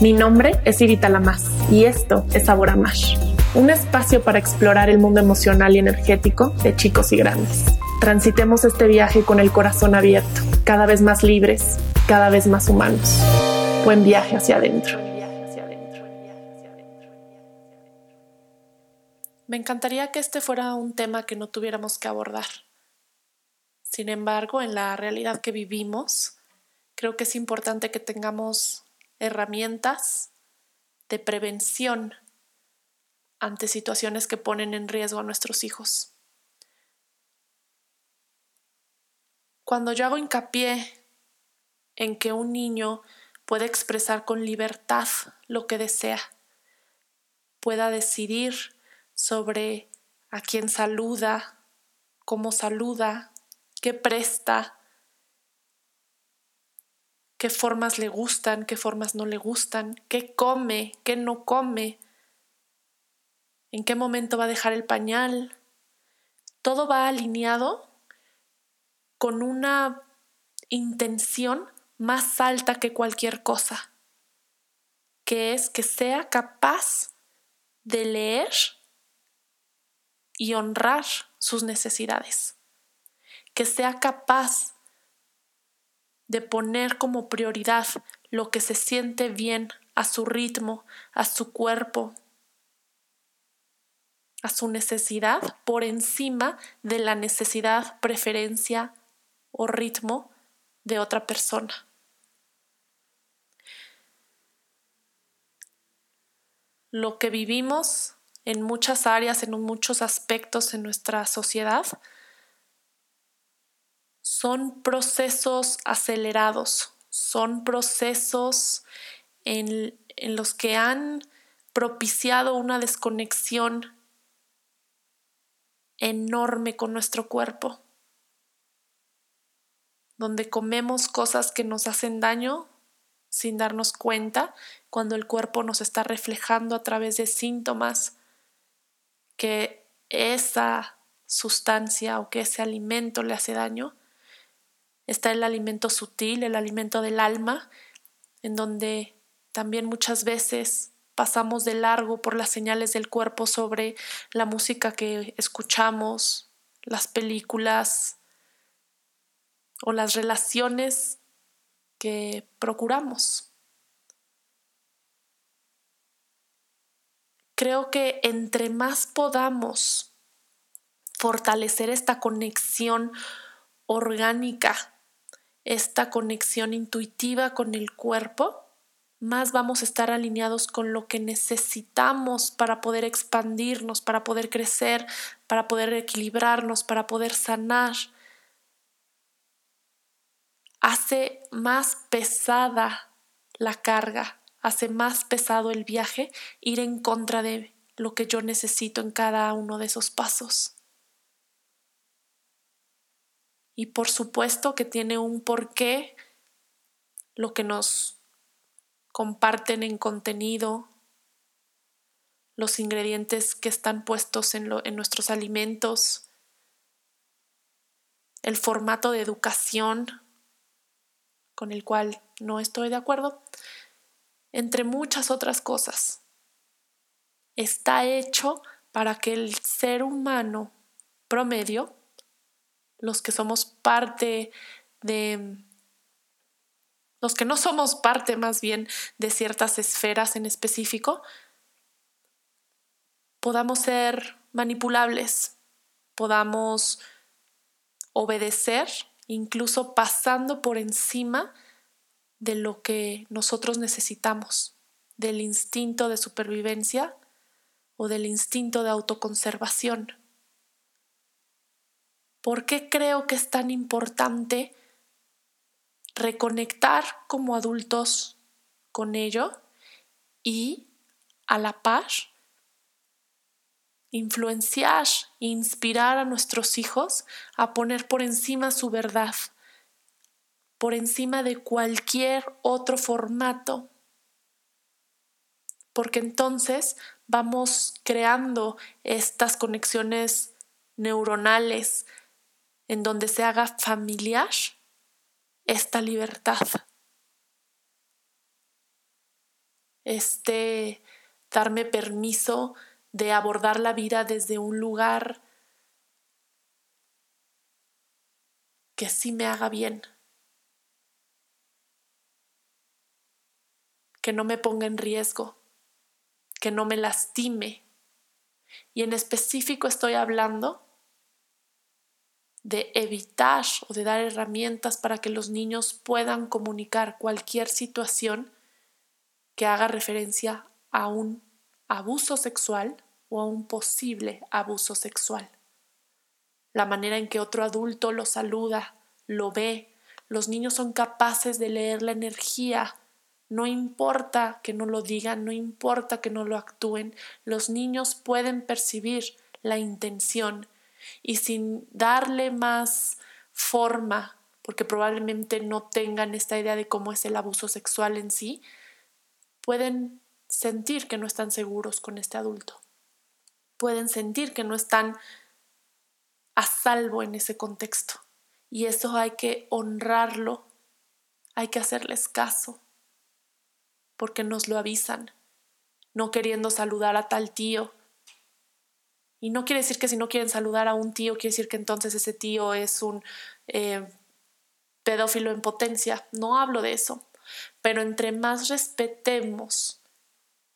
Mi nombre es Irita Lamas y esto es Sabor un espacio para explorar el mundo emocional y energético de chicos y grandes. Transitemos este viaje con el corazón abierto, cada vez más libres, cada vez más humanos. Buen viaje hacia adentro. Me encantaría que este fuera un tema que no tuviéramos que abordar. Sin embargo, en la realidad que vivimos, creo que es importante que tengamos herramientas de prevención ante situaciones que ponen en riesgo a nuestros hijos. Cuando yo hago hincapié en que un niño puede expresar con libertad lo que desea, pueda decidir sobre a quién saluda, cómo saluda, qué presta, qué formas le gustan, qué formas no le gustan, qué come, qué no come, en qué momento va a dejar el pañal. Todo va alineado con una intención más alta que cualquier cosa, que es que sea capaz de leer y honrar sus necesidades que sea capaz de poner como prioridad lo que se siente bien a su ritmo, a su cuerpo, a su necesidad por encima de la necesidad, preferencia o ritmo de otra persona. Lo que vivimos en muchas áreas, en muchos aspectos en nuestra sociedad, son procesos acelerados, son procesos en, los que han propiciado una desconexión enorme con nuestro cuerpo, donde comemos cosas que nos hacen daño sin darnos cuenta, cuando el cuerpo nos está reflejando a través de síntomas que esa sustancia o que ese alimento le hace daño está el alimento sutil, el alimento del alma, en donde también muchas veces pasamos de largo por las señales del cuerpo sobre la música que escuchamos, las películas o las relaciones que procuramos. Creo que entre más podamos fortalecer esta conexión orgánica esta conexión intuitiva con el cuerpo, más vamos a estar alineados con lo que necesitamos para poder expandirnos, para poder crecer, para poder equilibrarnos, para poder sanar. Hace más pesada la carga, hace más pesado el viaje ir en contra de lo que yo necesito en cada uno de esos pasos. Y por supuesto que tiene un porqué lo que nos comparten en contenido, los ingredientes que están puestos en, en nuestros alimentos, el formato de educación con el cual no estoy de acuerdo, entre muchas otras cosas. Está hecho para que el ser humano promedio los que somos parte de, los que no somos parte más bien de ciertas esferas en específico, podamos ser manipulables, podamos obedecer, incluso pasando por encima de lo que nosotros necesitamos, del instinto de supervivencia o del instinto de autoconservación. ¿Por qué creo que es tan importante reconectar como adultos con ello y a la par influenciar, inspirar a nuestros hijos a poner por encima su verdad, por encima de cualquier otro formato, porque entonces vamos creando estas conexiones neuronales en donde se haga familiar esta libertad. este darme permiso de abordar la vida desde un lugar que sí me haga bien, que no me ponga en riesgo, que no me lastime. Y en específico estoy hablando de evitar o de dar herramientas para que los niños puedan comunicar cualquier situación que haga referencia a un abuso sexual o a un posible abuso sexual. La manera en que otro adulto lo saluda, lo ve, los niños son capaces de leer la energía. No importa que no lo digan, no importa que no lo actúen, los niños pueden percibir la intención y sin darle más forma, porque probablemente no tengan esta idea de cómo es el abuso sexual en sí, pueden sentir que no están seguros con este adulto. Pueden sentir que no están a salvo en ese contexto. Y eso hay que honrarlo, hay que hacerles caso, porque nos lo avisan, no queriendo saludar a tal tío. Y no quiere decir que si no quieren saludar a un tío, quiere decir que entonces ese tío es un eh, pedófilo en potencia. No hablo de eso. Pero entre más respetemos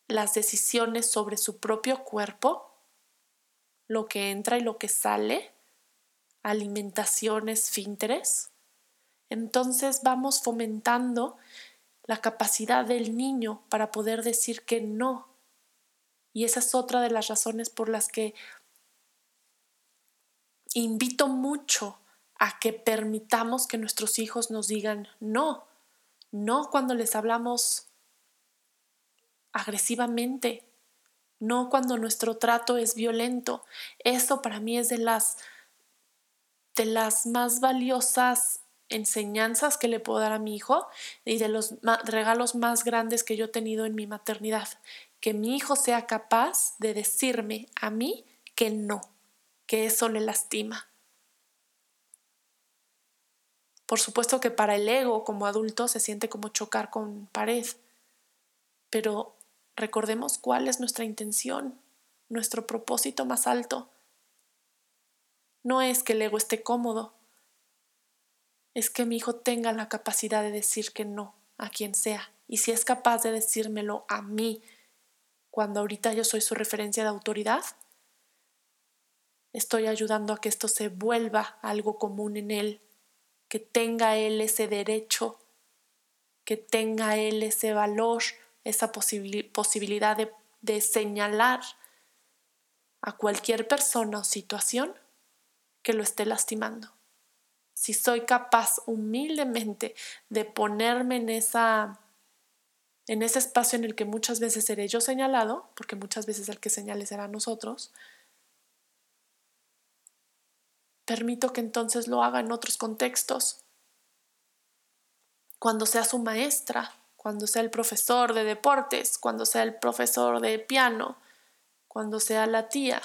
las decisiones sobre su propio cuerpo, lo que entra y lo que sale, alimentación, esfínteres, entonces vamos fomentando la capacidad del niño para poder decir que no. Y esa es otra de las razones por las que invito mucho a que permitamos que nuestros hijos nos digan no no cuando les hablamos agresivamente, no cuando nuestro trato es violento. Eso para mí es de las de las más valiosas enseñanzas que le puedo dar a mi hijo y de los regalos más grandes que yo he tenido en mi maternidad. Que mi hijo sea capaz de decirme a mí que no, que eso le lastima. Por supuesto que para el ego como adulto se siente como chocar con pared, pero recordemos cuál es nuestra intención, nuestro propósito más alto. No es que el ego esté cómodo, es que mi hijo tenga la capacidad de decir que no a quien sea. Y si es capaz de decírmelo a mí, cuando ahorita yo soy su referencia de autoridad, estoy ayudando a que esto se vuelva algo común en él que tenga él ese derecho, que tenga él ese valor, esa posibilidad de, de señalar a cualquier persona o situación que lo esté lastimando. Si soy capaz humildemente de ponerme en esa en ese espacio en el que muchas veces seré yo señalado, porque muchas veces el que señale será nosotros, Permito que entonces lo haga en otros contextos. Cuando sea su maestra, cuando sea el profesor de deportes, cuando sea el profesor de piano, cuando sea la tía.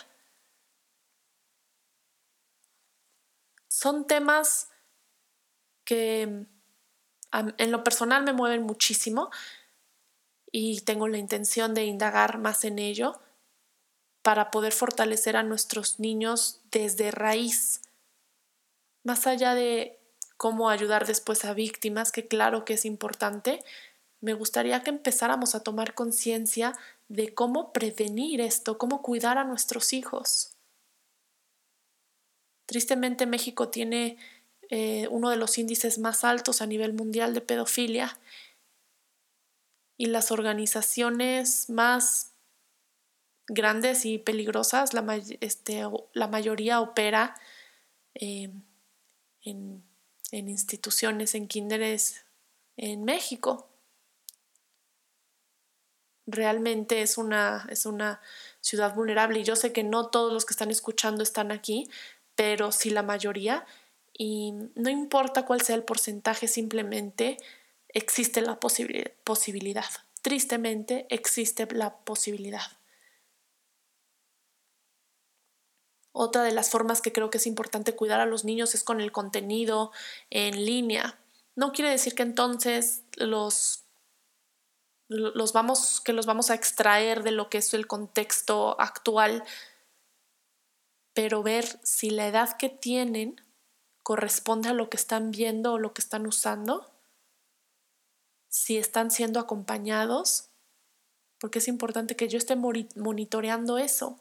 Son temas que en lo personal me mueven muchísimo y tengo la intención de indagar más en ello para poder fortalecer a nuestros niños desde raíz más allá de cómo ayudar después a víctimas, que claro que es importante, me gustaría que empezáramos a tomar conciencia de cómo prevenir esto, cómo cuidar a nuestros hijos. Tristemente México tiene eh, uno de los índices más altos a nivel mundial de pedofilia y las organizaciones más grandes y peligrosas, la, este, la mayoría opera eh, en, instituciones, en kinderes en México. Realmente es una, es una ciudad vulnerable y yo sé que no todos los que están escuchando están aquí, pero sí la mayoría y no importa cuál sea el porcentaje, simplemente existe la posibilidad. Tristemente existe la posibilidad. Otra de las formas que creo que es importante cuidar a los niños es con el contenido en línea. No quiere decir que entonces los los vamos, que los vamos a extraer de lo que es el contexto actual, pero ver si la edad que tienen corresponde a lo que están viendo o lo que están usando, si están siendo acompañados, porque es importante que yo esté monitoreando eso.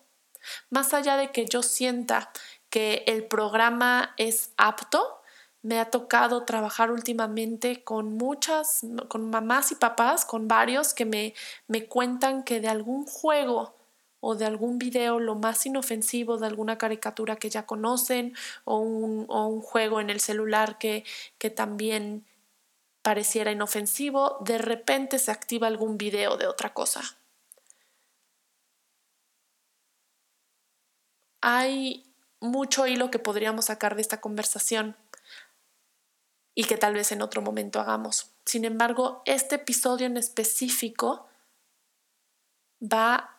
Más allá de que yo sienta que el programa es apto, me ha tocado trabajar últimamente con muchas, con mamás y papás, con varios que me, me cuentan que de algún juego o de algún video lo más inofensivo de alguna caricatura que ya conocen o un, o un juego en el celular que, que también pareciera inofensivo, de repente se activa algún video de otra cosa. Hay mucho hilo que podríamos sacar de esta conversación y que tal vez en otro momento hagamos. Sin embargo, este episodio en específico va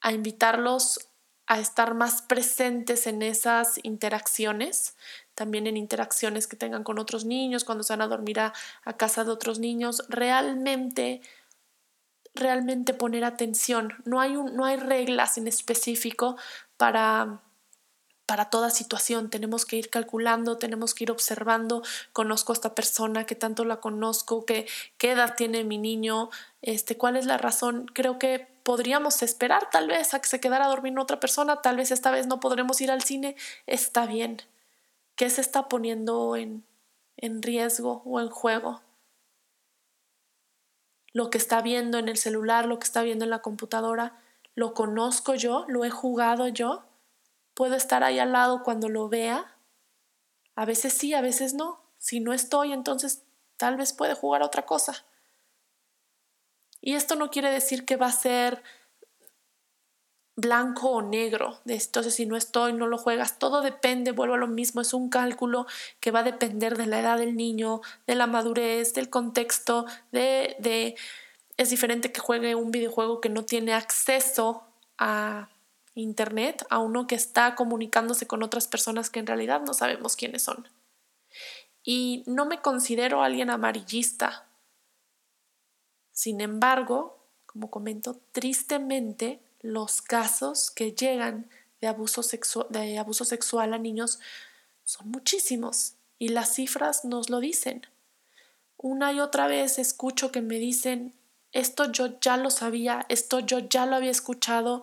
a invitarlos a estar más presentes en esas interacciones, también en interacciones que tengan con otros niños, cuando se van a dormir a, casa de otros niños, realmente, realmente poner atención. No hay, un, no hay reglas en específico para para toda situación. Tenemos que ir calculando, tenemos que ir observando. Conozco a esta persona, que tanto la conozco, que, qué edad tiene mi niño, este, cuál es la razón. Creo que podríamos esperar tal vez a que se quedara a dormir otra persona, tal vez esta vez no podremos ir al cine. Está bien. ¿Qué se está poniendo en, en riesgo o en juego? Lo que está viendo en el celular, lo que está viendo en la computadora, ¿lo conozco yo? ¿Lo he jugado yo? Puedo estar ahí al lado cuando lo vea. A veces sí, a veces no. Si no estoy, entonces tal vez puede jugar otra cosa. Y esto no quiere decir que va a ser blanco o negro. Entonces, si no estoy, no lo juegas. Todo depende, vuelvo a lo mismo, es un cálculo que va a depender de la edad del niño, de la madurez, del contexto, de, de... Es diferente que juegue un videojuego que no tiene acceso a Internet a uno que está comunicándose con otras personas que en realidad no sabemos quiénes son. Y no me considero alguien amarillista. Sin embargo, como comento, tristemente los casos que llegan de abuso, de abuso sexual a niños son muchísimos y las cifras nos lo dicen. Una y otra vez escucho que me dicen, esto yo ya lo sabía, esto yo ya lo había escuchado,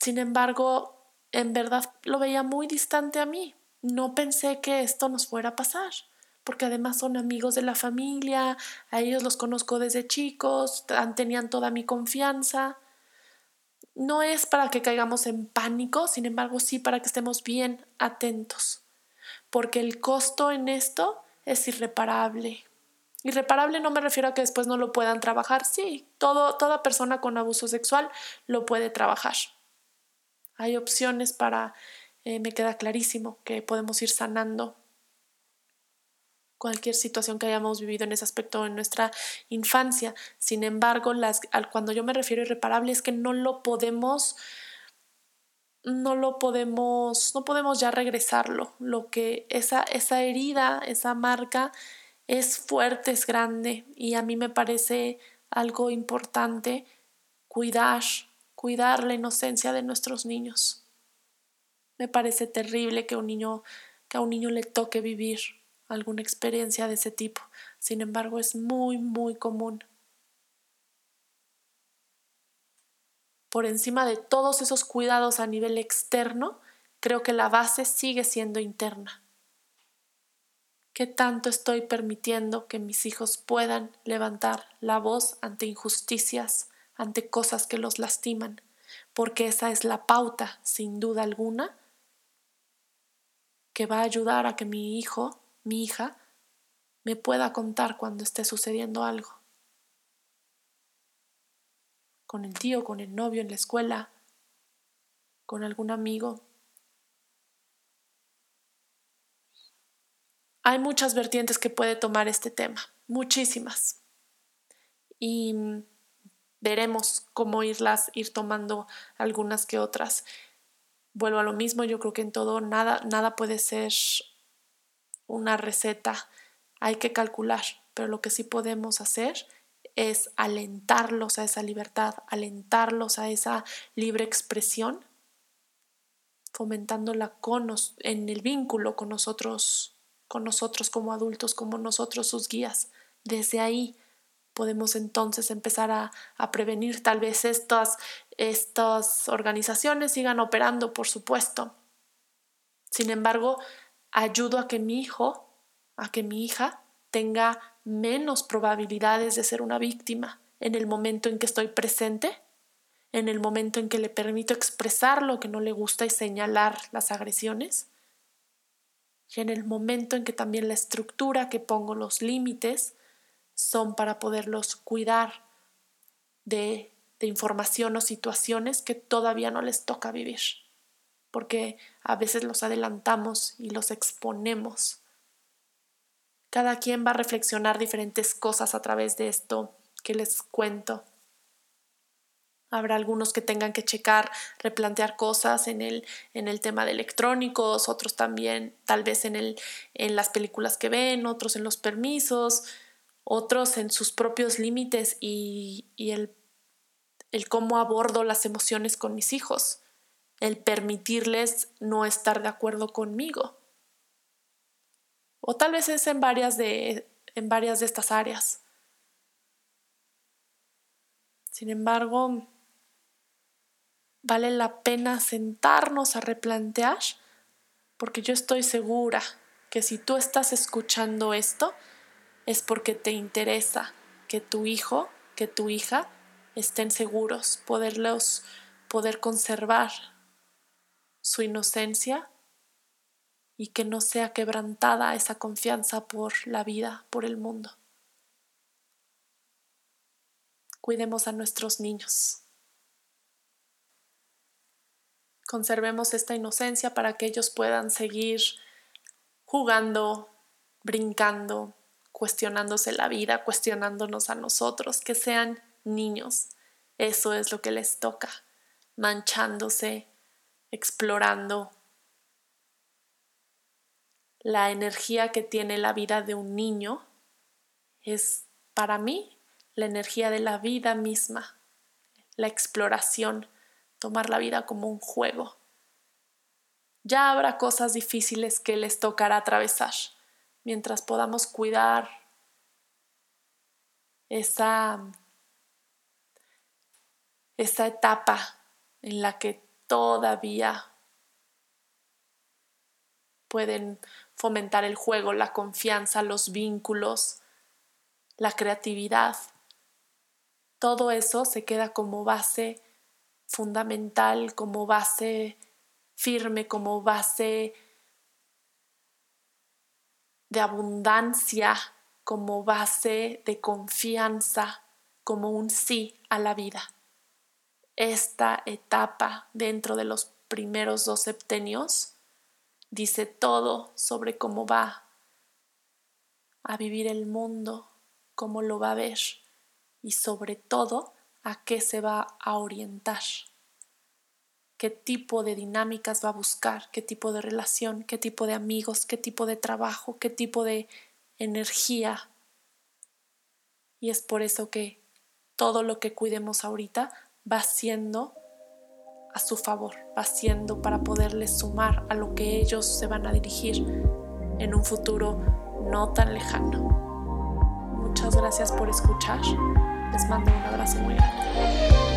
sin embargo, en verdad lo veía muy distante a mí. No pensé que esto nos fuera a pasar, porque además son amigos de la familia, a ellos los conozco desde chicos, tenían toda mi confianza. No es para que caigamos en pánico, sin embargo sí para que estemos bien atentos, porque el costo en esto es irreparable. Irreparable no me refiero a que después no lo puedan trabajar, sí, todo, toda persona con abuso sexual lo puede trabajar hay opciones para, eh, me queda clarísimo que podemos ir sanando cualquier situación que hayamos vivido en ese aspecto en nuestra infancia. Sin embargo, las, cuando yo me refiero a irreparable es que no lo podemos, no lo podemos, no podemos ya regresarlo. Lo que esa, esa herida, esa marca es fuerte, es grande y a mí me parece algo importante cuidar cuidar la inocencia de nuestros niños. Me parece terrible que, un niño, que a un niño le toque vivir alguna experiencia de ese tipo. Sin embargo, es muy, muy común. Por encima de todos esos cuidados a nivel externo, creo que la base sigue siendo interna. ¿Qué tanto estoy permitiendo que mis hijos puedan levantar la voz ante injusticias, ante cosas que los lastiman, porque esa es la pauta, sin duda alguna, que va a ayudar a que mi hijo, mi hija, me pueda contar cuando esté sucediendo algo. Con el tío, con el novio en la escuela, con algún amigo. Hay muchas vertientes que puede tomar este tema, muchísimas. Y veremos cómo irlas, ir tomando algunas que otras. Vuelvo a lo mismo, yo creo que en todo nada, nada puede ser una receta, hay que calcular, pero lo que sí podemos hacer es alentarlos a esa libertad, alentarlos a esa libre expresión, fomentándola con en el vínculo con nosotros, con nosotros como adultos, como nosotros sus guías. Desde ahí podemos entonces empezar a, a prevenir tal vez estas, estas organizaciones sigan operando, por supuesto. Sin embargo, ayudo a que mi hijo, a que mi hija tenga menos probabilidades de ser una víctima en el momento en que estoy presente, en el momento en que le permito expresar lo que no le gusta y señalar las agresiones, y en el momento en que también la estructura que pongo los límites son para poderlos cuidar de, información o situaciones que todavía no les toca vivir, porque a veces los adelantamos y los exponemos cada quien va a reflexionar diferentes cosas a través de esto que les cuento. Habrá algunos que tengan que checar, replantear cosas en el, en el tema de electrónicos, otros también tal vez en, el, en las películas que ven, otros en los permisos, otros en sus propios límites y, y el, el cómo abordo las emociones con mis hijos, el permitirles no estar de acuerdo conmigo o tal vez es en varias de, en varias de estas áreas. Sin embargo, vale la pena sentarnos a replantear porque yo estoy segura que si tú estás escuchando esto es porque te interesa que tu hijo, que tu hija estén seguros, poderlos poder conservar su inocencia y que no sea quebrantada esa confianza por la vida, por el mundo. Cuidemos a nuestros niños. Conservemos esta inocencia para que ellos puedan seguir jugando, brincando, cuestionándose la vida, cuestionándonos a nosotros, que sean niños. Eso es lo que les toca, manchándose, explorando, la energía que tiene la vida de un niño es para mí la energía de la vida misma, la exploración, tomar la vida como un juego. Ya habrá cosas difíciles que les tocará atravesar mientras podamos cuidar esa, esa etapa en la que todavía pueden fomentar el juego, la confianza, los vínculos, la creatividad. Todo eso se queda como base fundamental, como base firme, como base de abundancia, como base de confianza, como un sí a la vida. Esta etapa dentro de los primeros dos septenios dice todo sobre cómo va a vivir el mundo, cómo lo va a ver y sobre todo a qué se va a orientar, qué tipo de dinámicas va a buscar, qué tipo de relación, qué tipo de amigos, qué tipo de trabajo, qué tipo de energía. Y es por eso que todo lo que cuidemos ahorita va siendo a su favor, haciendo para poderles sumar a lo que ellos se van a dirigir en un futuro no tan lejano. Muchas gracias por escuchar. Les mando un abrazo muy grande.